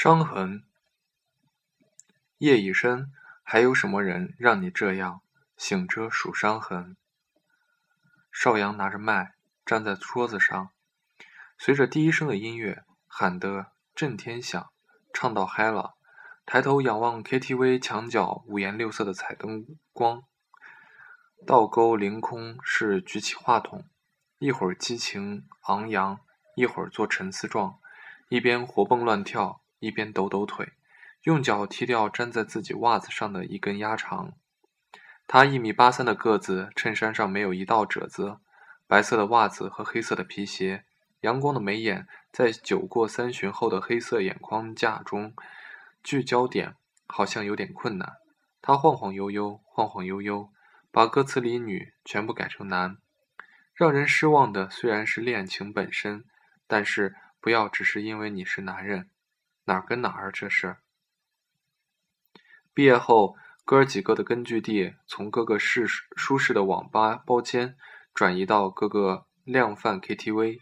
伤痕。夜已深，还有什么人让你这样醒着数伤痕？少阳拿着麦，站在桌子上，随着第一声的音乐喊得震天响，唱到嗨了。抬头仰望 KTV 墙角五颜六色的彩灯光，倒钩凌空是举起话筒，一会儿激情昂扬，一会儿做沉思状，一边活蹦乱跳。一边抖抖腿，用脚踢掉粘在自己袜子上的一根鸭肠。他一米八三的个子，衬衫上没有一道褶子，白色的袜子和黑色的皮鞋，阳光的眉眼在酒过三巡后的黑色眼框架中聚焦点，好像有点困难。他晃晃悠悠，晃晃悠悠，把歌词里女全部改成男。让人失望的虽然是恋情本身，但是不要只是因为你是男人。哪儿跟哪儿？这是。毕业后，哥儿几个的根据地从各个适舒适的网吧包间转移到各个量贩 KTV，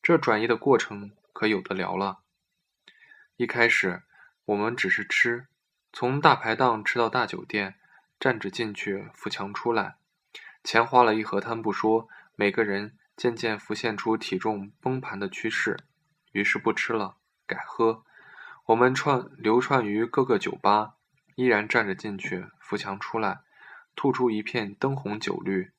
这转移的过程可有的聊了。一开始，我们只是吃，从大排档吃到大酒店，站着进去，扶墙出来，钱花了一河滩不说，每个人渐渐浮现出体重崩盘的趋势，于是不吃了，改喝。我们串流窜于各个酒吧，依然站着进去，扶墙出来，吐出一片灯红酒绿。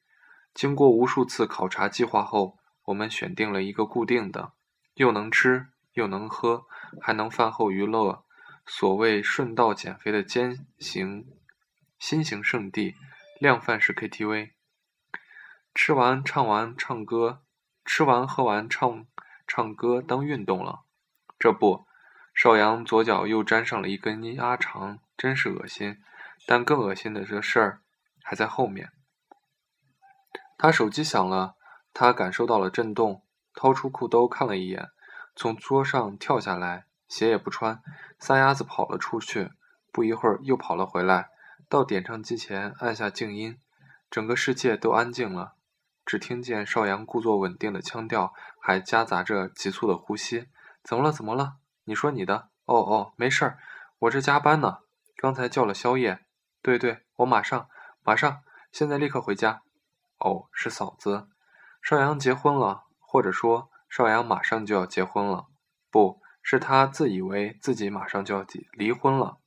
经过无数次考察计划后，我们选定了一个固定的，又能吃又能喝，还能饭后娱乐，所谓顺道减肥的兼行新型圣地——量贩式 KTV。吃完唱完唱歌，吃完喝完唱唱歌当运动了，这不。少阳左脚又沾上了一根鸭肠，真是恶心。但更恶心的这事儿还在后面。他手机响了，他感受到了震动，掏出裤兜看了一眼，从桌上跳下来，鞋也不穿，撒丫子跑了出去。不一会儿又跑了回来，到点唱机前按下静音，整个世界都安静了，只听见少阳故作稳定的腔调，还夹杂着急促的呼吸。怎么了？怎么了？你说你的哦哦，没事儿，我这加班呢。刚才叫了宵夜。对对，我马上马上，现在立刻回家。哦，是嫂子，少阳结婚了，或者说少阳马上就要结婚了。不是他自以为自己马上就要离离婚了。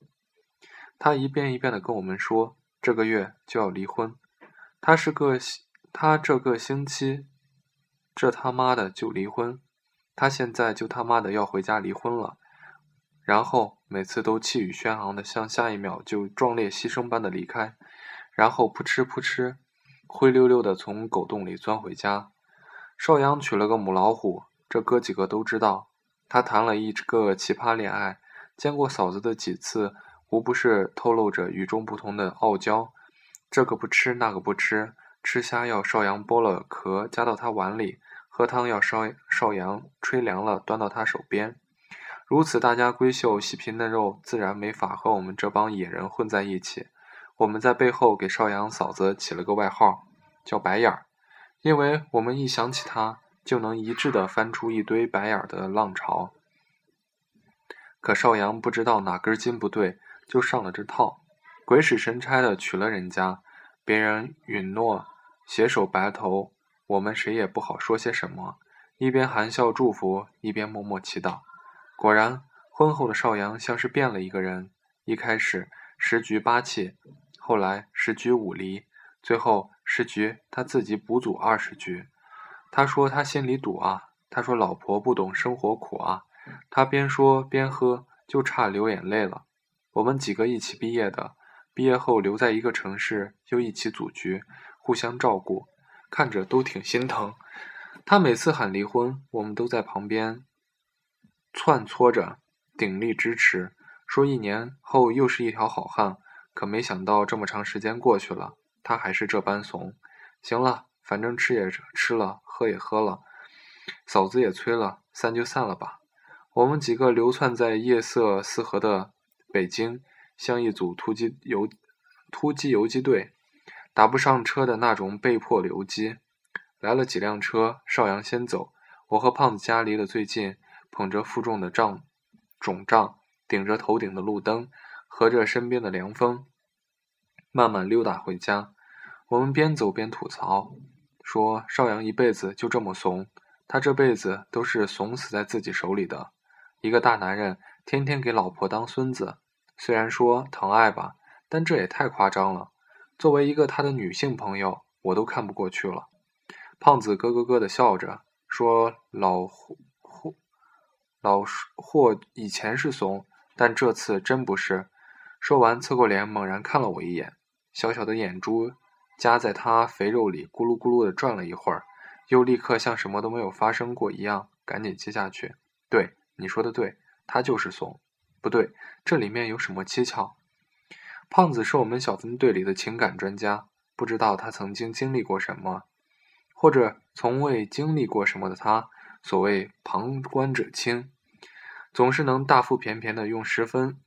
他一遍一遍的跟我们说，这个月就要离婚。他是个他这个星期，这他妈的就离婚。他现在就他妈的要回家离婚了，然后每次都气宇轩昂的，像下一秒就壮烈牺牲般的离开，然后扑哧扑哧，灰溜溜的从狗洞里钻回家。少阳娶了个母老虎，这哥几个都知道。他谈了一个奇葩恋爱，见过嫂子的几次，无不是透露着与众不同的傲娇。这个不吃，那个不吃，吃虾要少阳剥了壳夹到他碗里。喝汤要烧少阳吹凉了，端到他手边。如此大家闺秀、细皮嫩肉，自然没法和我们这帮野人混在一起。我们在背后给少阳嫂子起了个外号，叫“白眼儿”，因为我们一想起她，就能一致的翻出一堆白眼儿的浪潮。可少阳不知道哪根筋不对，就上了这套，鬼使神差的娶了人家。别人允诺携手白头。我们谁也不好说些什么，一边含笑祝福，一边默默祈祷。果然，婚后的少阳像是变了一个人。一开始十局八气，后来十局五离，最后十局他自己补组二十局。他说他心里堵啊，他说老婆不懂生活苦啊。他边说边喝，就差流眼泪了。我们几个一起毕业的，毕业后留在一个城市，又一起组局，互相照顾。看着都挺心疼，他每次喊离婚，我们都在旁边窜搓着，鼎力支持，说一年后又是一条好汉。可没想到这么长时间过去了，他还是这般怂。行了，反正吃也吃了，喝也喝了，嫂子也催了，散就散了吧。我们几个流窜在夜色四合的北京，像一组突击游突击游击队。打不上车的那种被迫留机，来了几辆车，邵阳先走。我和胖子家离得最近，捧着负重的胀，肿胀，顶着头顶的路灯，合着身边的凉风，慢慢溜达回家。我们边走边吐槽，说邵阳一辈子就这么怂，他这辈子都是怂死在自己手里的。一个大男人天天给老婆当孙子，虽然说疼爱吧，但这也太夸张了。作为一个他的女性朋友，我都看不过去了。胖子咯咯咯的笑着说：“老霍老霍以前是怂，但这次真不是。”说完，侧过脸猛然看了我一眼，小小的眼珠。夹在他肥肉里，咕噜咕噜的转了一会儿，又立刻像什么都没有发生过一样，赶紧接下去。对，你说的对，他就是怂。不对，这里面有什么蹊跷？胖子是我们小分队里的情感专家，不知道他曾经经历过什么，或者从未经历过什么的他，所谓旁观者清，总是能大腹便便的用十分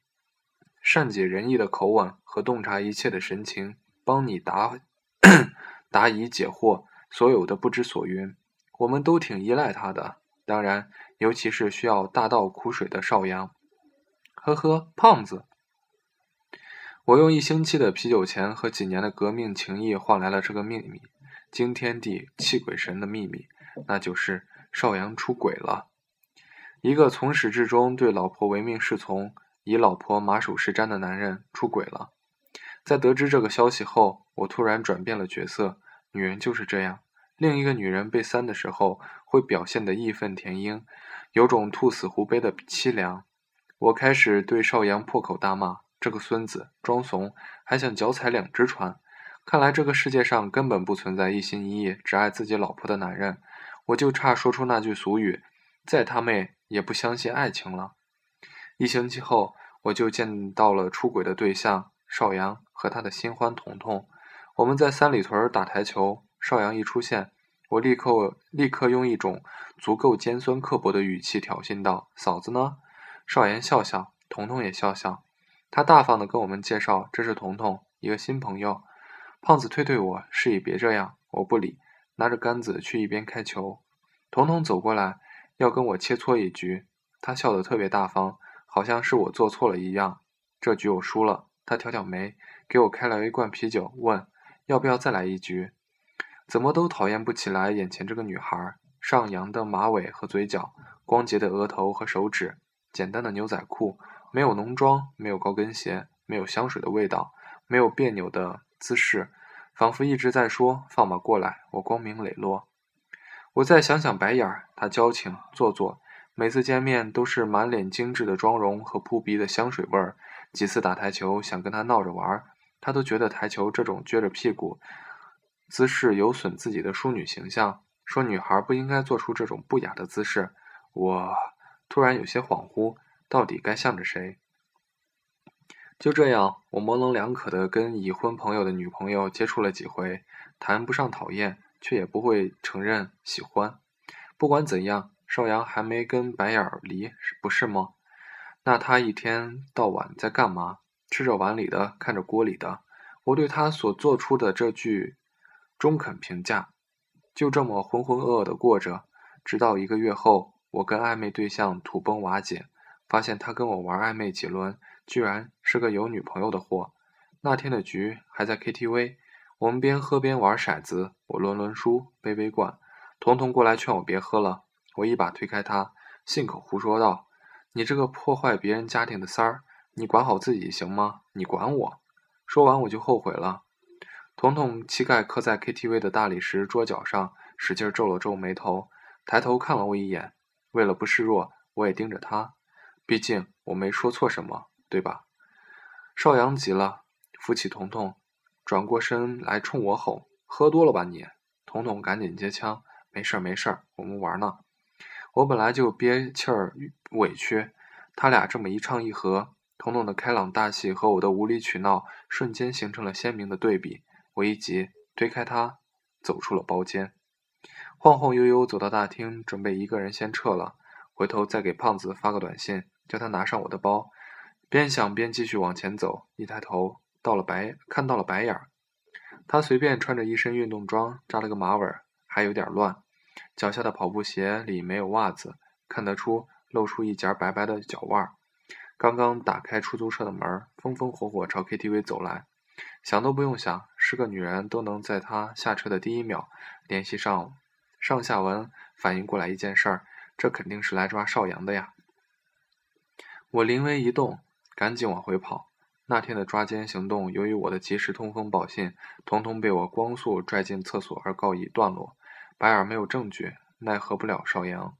善解人意的口吻和洞察一切的神情帮你答。答疑解惑，所有的不知所云，我们都挺依赖他的。当然，尤其是需要大倒苦水的少阳。呵呵，胖子，我用一星期的啤酒钱和几年的革命情谊换来了这个秘密，惊天地泣鬼神的秘密，那就是少阳出轨了。一个从始至终对老婆唯命是从、以老婆马首是瞻的男人出轨了。在得知这个消息后，我突然转变了角色。女人就是这样，另一个女人被三的时候，会表现得义愤填膺，有种兔死狐悲的凄凉。我开始对少阳破口大骂：“这个孙子装怂，还想脚踩两只船。”看来这个世界上根本不存在一心一意只爱自己老婆的男人。我就差说出那句俗语：“再他妹也不相信爱情了。”一星期后，我就见到了出轨的对象邵阳。和他的新欢彤彤，我们在三里屯打台球。邵阳一出现，我立刻立刻用一种足够尖酸刻薄的语气挑衅道：“嫂子呢？”邵阳笑笑，彤彤也笑笑。他大方地跟我们介绍：“这是彤彤，一个新朋友。”胖子推推我，示意别这样。我不理，拿着杆子去一边开球。彤彤走过来，要跟我切磋一局。他笑得特别大方，好像是我做错了一样。这局我输了。他挑挑眉。给我开了一罐啤酒，问要不要再来一局？怎么都讨厌不起来眼前这个女孩，上扬的马尾和嘴角，光洁的额头和手指，简单的牛仔裤，没有浓妆，没有高跟鞋，没有香水的味道，没有别扭的姿势，仿佛一直在说放马过来，我光明磊落。我再想想白眼儿，她矫情做作，每次见面都是满脸精致的妆容和扑鼻的香水味儿。几次打台球，想跟她闹着玩儿。他都觉得台球这种撅着屁股姿势有损自己的淑女形象，说女孩不应该做出这种不雅的姿势。我突然有些恍惚，到底该向着谁？就这样，我模棱两可的跟已婚朋友的女朋友接触了几回，谈不上讨厌，却也不会承认喜欢。不管怎样，少阳还没跟白眼儿离，不是吗？那他一天到晚在干嘛？吃着碗里的，看着锅里的，我对他所做出的这句中肯评价，就这么浑浑噩噩的过着，直到一个月后，我跟暧昧对象土崩瓦解，发现他跟我玩暧昧几轮，居然是个有女朋友的货。那天的局还在 KTV，我们边喝边玩骰子，我轮轮输，杯杯灌。彤彤过来劝我别喝了，我一把推开他，信口胡说道：“你这个破坏别人家庭的三儿。”你管好自己行吗？你管我！说完我就后悔了。彤彤膝盖磕在 KTV 的大理石桌角上，使劲皱了皱眉头，抬头看了我一眼。为了不示弱，我也盯着他。毕竟我没说错什么，对吧？少阳急了，扶起彤彤，转过身来冲我吼：“喝多了吧你？”彤彤赶紧接枪：“没事儿没事儿，我们玩呢。”我本来就憋气儿委屈，他俩这么一唱一和。彤彤的开朗大气和我的无理取闹瞬间形成了鲜明的对比。我一急，推开他，走出了包间，晃晃悠悠走到大厅，准备一个人先撤了，回头再给胖子发个短信，叫他拿上我的包。边想边继续往前走，一抬头到了白，看到了白眼儿。他随便穿着一身运动装，扎了个马尾，还有点乱，脚下的跑步鞋里没有袜子，看得出露出一截白白的脚腕。刚刚打开出租车的门，风风火火朝 KTV 走来，想都不用想，是个女人都能在他下车的第一秒联系上上下文，反应过来一件事儿，这肯定是来抓邵阳的呀。我临危一动，赶紧往回跑。那天的抓奸行动，由于我的及时通风报信，统统被我光速拽进厕所而告一段落。白尔没有证据，奈何不了邵阳。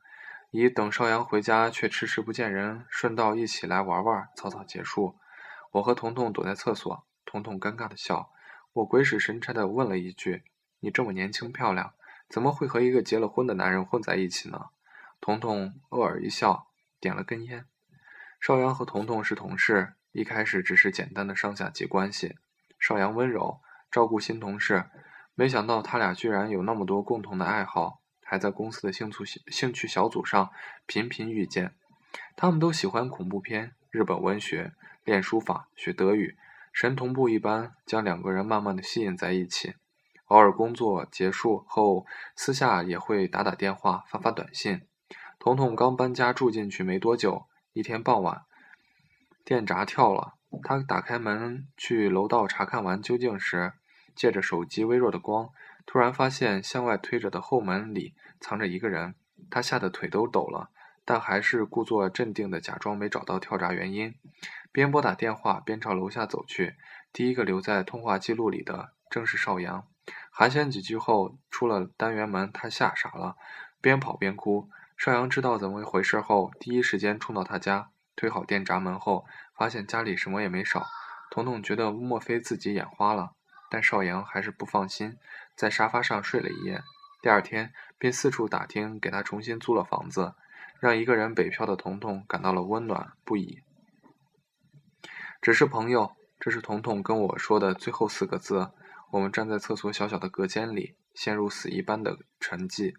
以等邵阳回家却迟迟不见人，顺道一起来玩玩，草草结束。我和彤彤躲在厕所，彤彤尴尬的笑。我鬼使神差的问了一句：“你这么年轻漂亮，怎么会和一个结了婚的男人混在一起呢？”彤彤愕尔一笑，点了根烟。邵阳和彤彤是同事，一开始只是简单的上下级关系。邵阳温柔，照顾新同事，没想到他俩居然有那么多共同的爱好。还在公司的兴趣兴趣小组上频频遇见，他们都喜欢恐怖片、日本文学、练书法、学德语，神同步一般将两个人慢慢的吸引在一起。偶尔工作结束后，私下也会打打电话、发发短信。彤彤刚搬家住进去没多久，一天傍晚，电闸跳了，他打开门去楼道查看完究竟时，借着手机微弱的光。突然发现向外推着的后门里藏着一个人，他吓得腿都抖了，但还是故作镇定的假装没找到跳闸原因，边拨打电话边朝楼下走去。第一个留在通话记录里的正是邵阳。寒暄几句后，出了单元门，他吓傻了，边跑边哭。邵阳知道怎么一回事后，第一时间冲到他家，推好电闸门后，发现家里什么也没少。彤彤觉得莫非自己眼花了。但邵阳还是不放心，在沙发上睡了一夜。第二天便四处打听，给他重新租了房子，让一个人北漂的彤彤感到了温暖不已。只是朋友，这是彤彤跟我说的最后四个字。我们站在厕所小小的隔间里，陷入死一般的沉寂。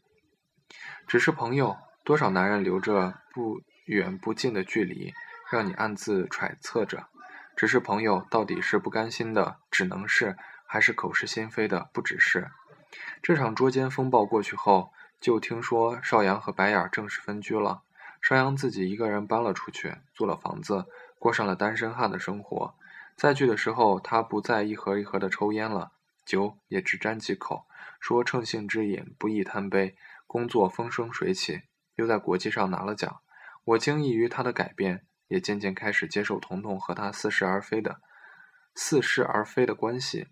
只是朋友，多少男人留着不远不近的距离，让你暗自揣测着。只是朋友，到底是不甘心的，只能是。还是口是心非的，不只是。这场捉奸风暴过去后，就听说邵阳和白眼儿正式分居了。邵阳自己一个人搬了出去，租了房子，过上了单身汉的生活。再聚的时候，他不再一盒一盒的抽烟了，酒也只沾几口，说乘兴之饮，不宜贪杯。工作风生水起，又在国际上拿了奖。我惊异于他的改变，也渐渐开始接受彤彤和他似是而非的似是而非的关系。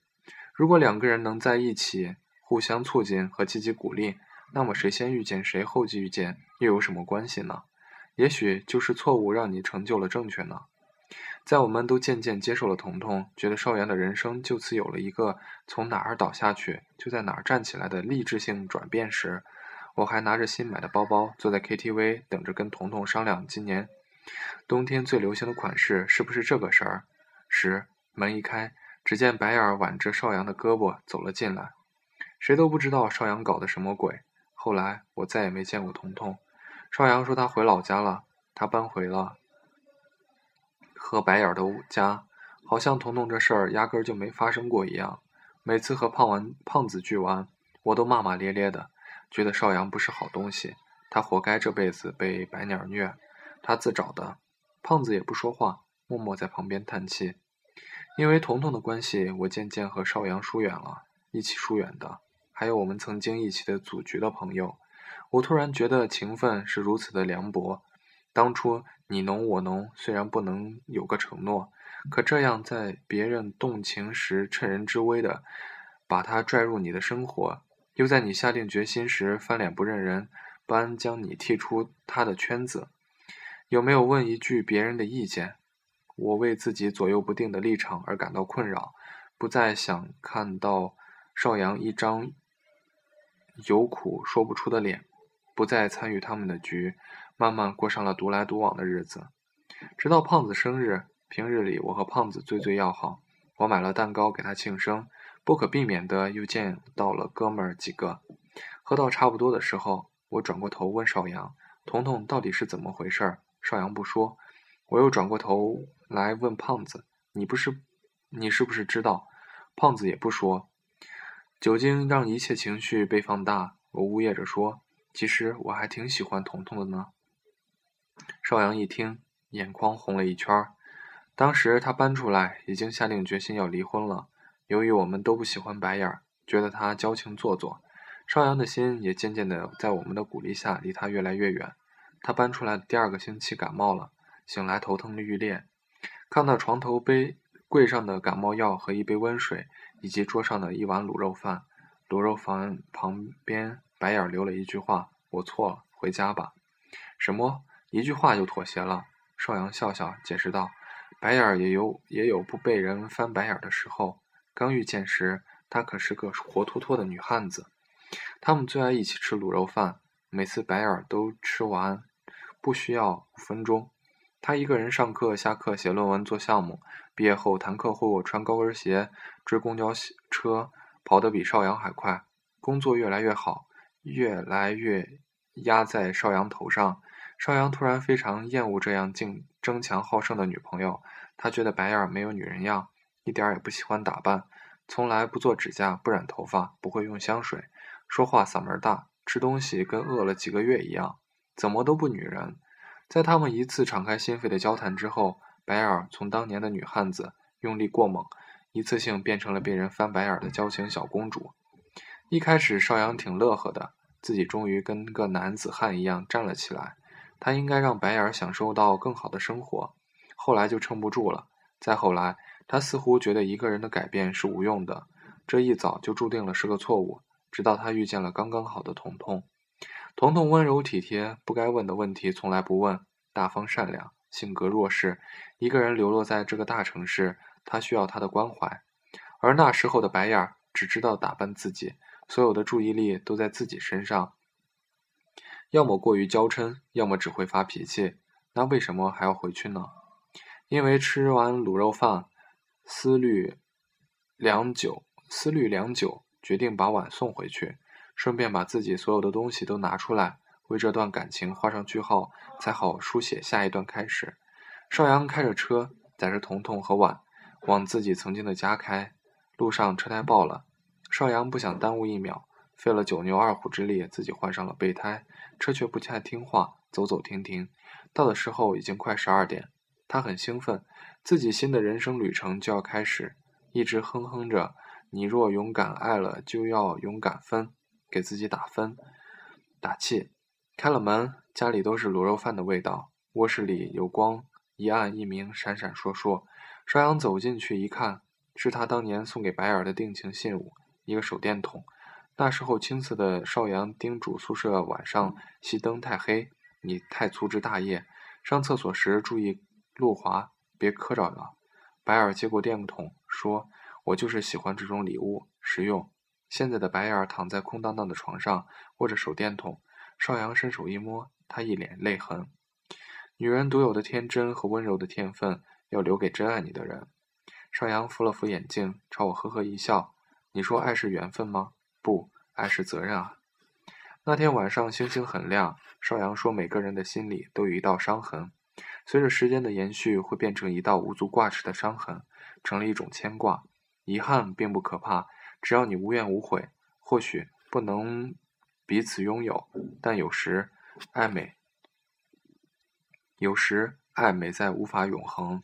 如果两个人能在一起，互相促进和积极鼓励，那么谁先遇见谁，后继遇见又有什么关系呢？也许就是错误让你成就了正确呢。在我们都渐渐接受了彤彤，觉得邵阳的人生就此有了一个从哪儿倒下去就在哪儿站起来的励志性转变时，我还拿着新买的包包坐在 KTV 等着跟彤彤商量今年冬天最流行的款式是不是这个事儿时，门一开。只见白眼挽着邵阳的胳膊走了进来，谁都不知道邵阳搞的什么鬼。后来我再也没见过彤彤。邵阳说他回老家了，他搬回了和白眼的家，好像彤彤这事儿压根儿就没发生过一样。每次和胖完胖子聚完，我都骂骂咧咧的，觉得邵阳不是好东西，他活该这辈子被白鸟虐，他自找的。胖子也不说话，默默在旁边叹气。因为彤彤的关系，我渐渐和邵阳疏远了。一起疏远的，还有我们曾经一起的组局的朋友。我突然觉得情分是如此的凉薄。当初你侬我侬，虽然不能有个承诺，可这样在别人动情时趁人之危的把他拽入你的生活，又在你下定决心时翻脸不认人般将你踢出他的圈子，有没有问一句别人的意见？我为自己左右不定的立场而感到困扰，不再想看到邵阳一张有苦说不出的脸，不再参与他们的局，慢慢过上了独来独往的日子。直到胖子生日，平日里我和胖子最最要好，我买了蛋糕给他庆生，不可避免的又见到了哥们儿几个。喝到差不多的时候，我转过头问邵阳：“彤彤到底是怎么回事？”邵阳不说。我又转过头来问胖子：“你不是，你是不是知道？”胖子也不说。酒精让一切情绪被放大。我呜咽着说：“其实我还挺喜欢彤彤的呢。”邵阳一听，眼眶红了一圈。当时他搬出来，已经下定决心要离婚了。由于我们都不喜欢白眼儿，觉得他矫情做作，邵阳的心也渐渐的在我们的鼓励下离他越来越远。他搬出来第二个星期感冒了，醒来头疼欲裂，看到床头杯柜上的感冒药和一杯温水，以及桌上的一碗卤肉饭，卤肉饭旁边白眼留了一句话：“我错了，回家吧。”什么？一句话就妥协了？邵阳笑笑解释道。白眼儿也有也有不被人翻白眼儿的时候。刚遇见时，她可是个活脱脱的女汉子。他们最爱一起吃卤肉饭，每次白眼儿都吃完，不需要五分钟。他一个人上课、下课、写论文、做项目。毕业后谈客户、穿高跟鞋、追公交车，跑得比邵阳还快。工作越来越好，越来越压在邵阳头上。邵阳突然非常厌恶这样竞争强好胜的女朋友，他觉得白眼儿没有女人样，一点儿也不喜欢打扮，从来不做指甲，不染头发，不会用香水，说话嗓门大，吃东西跟饿了几个月一样，怎么都不女人。在他们一次敞开心扉的交谈之后，白眼从当年的女汉子用力过猛，一次性变成了被人翻白眼的矫情小公主。一开始邵阳挺乐呵的，自己终于跟个男子汉一样站了起来。他应该让白眼享受到更好的生活，后来就撑不住了。再后来，他似乎觉得一个人的改变是无用的，这一早就注定了是个错误。直到他遇见了刚刚好的彤彤，彤彤温柔体贴，不该问的问题从来不问，大方善良，性格弱势。一个人流落在这个大城市，他需要他的关怀。而那时候的白眼儿只知道打扮自己，所有的注意力都在自己身上。要么过于娇嗔，要么只会发脾气。那为什么还要回去呢？因为吃完卤肉饭，思虑良久，思虑良久，决定把碗送回去，顺便把自己所有的东西都拿出来，为这段感情画上句号，才好书写下一段开始。邵阳开着车，载着彤彤和碗，往自己曾经的家开。路上车胎爆了，邵阳不想耽误一秒。费了九牛二虎之力，自己换上了备胎，车却不太听话，走走停停。到的时候已经快十二点，他很兴奋，自己新的人生旅程就要开始，一直哼哼着：“你若勇敢爱了，就要勇敢分。”给自己打分，打气。开了门，家里都是卤肉饭的味道，卧室里有光，一暗一明，闪闪烁烁。邵阳走进去一看，是他当年送给白眼的定情信物，一个手电筒。那时候青涩的邵阳叮嘱宿舍晚上熄灯太黑，你太粗枝大叶，上厕所时注意路滑，别磕着了。白眼接过电筒说：“我就是喜欢这种礼物，实用。”现在的白眼躺在空荡荡的床上，握着手电筒。邵阳伸手一摸，他一脸泪痕。女人独有的天真和温柔的天分，要留给真爱你的人。邵阳扶了扶眼镜，朝我呵呵一笑：“你说爱是缘分吗？”不，爱是责任啊！那天晚上星星很亮。邵阳说：“每个人的心里都有一道伤痕，随着时间的延续，会变成一道无足挂齿的伤痕，成了一种牵挂。遗憾并不可怕，只要你无怨无悔。或许不能彼此拥有，但有时爱美，有时爱美在无法永恒。”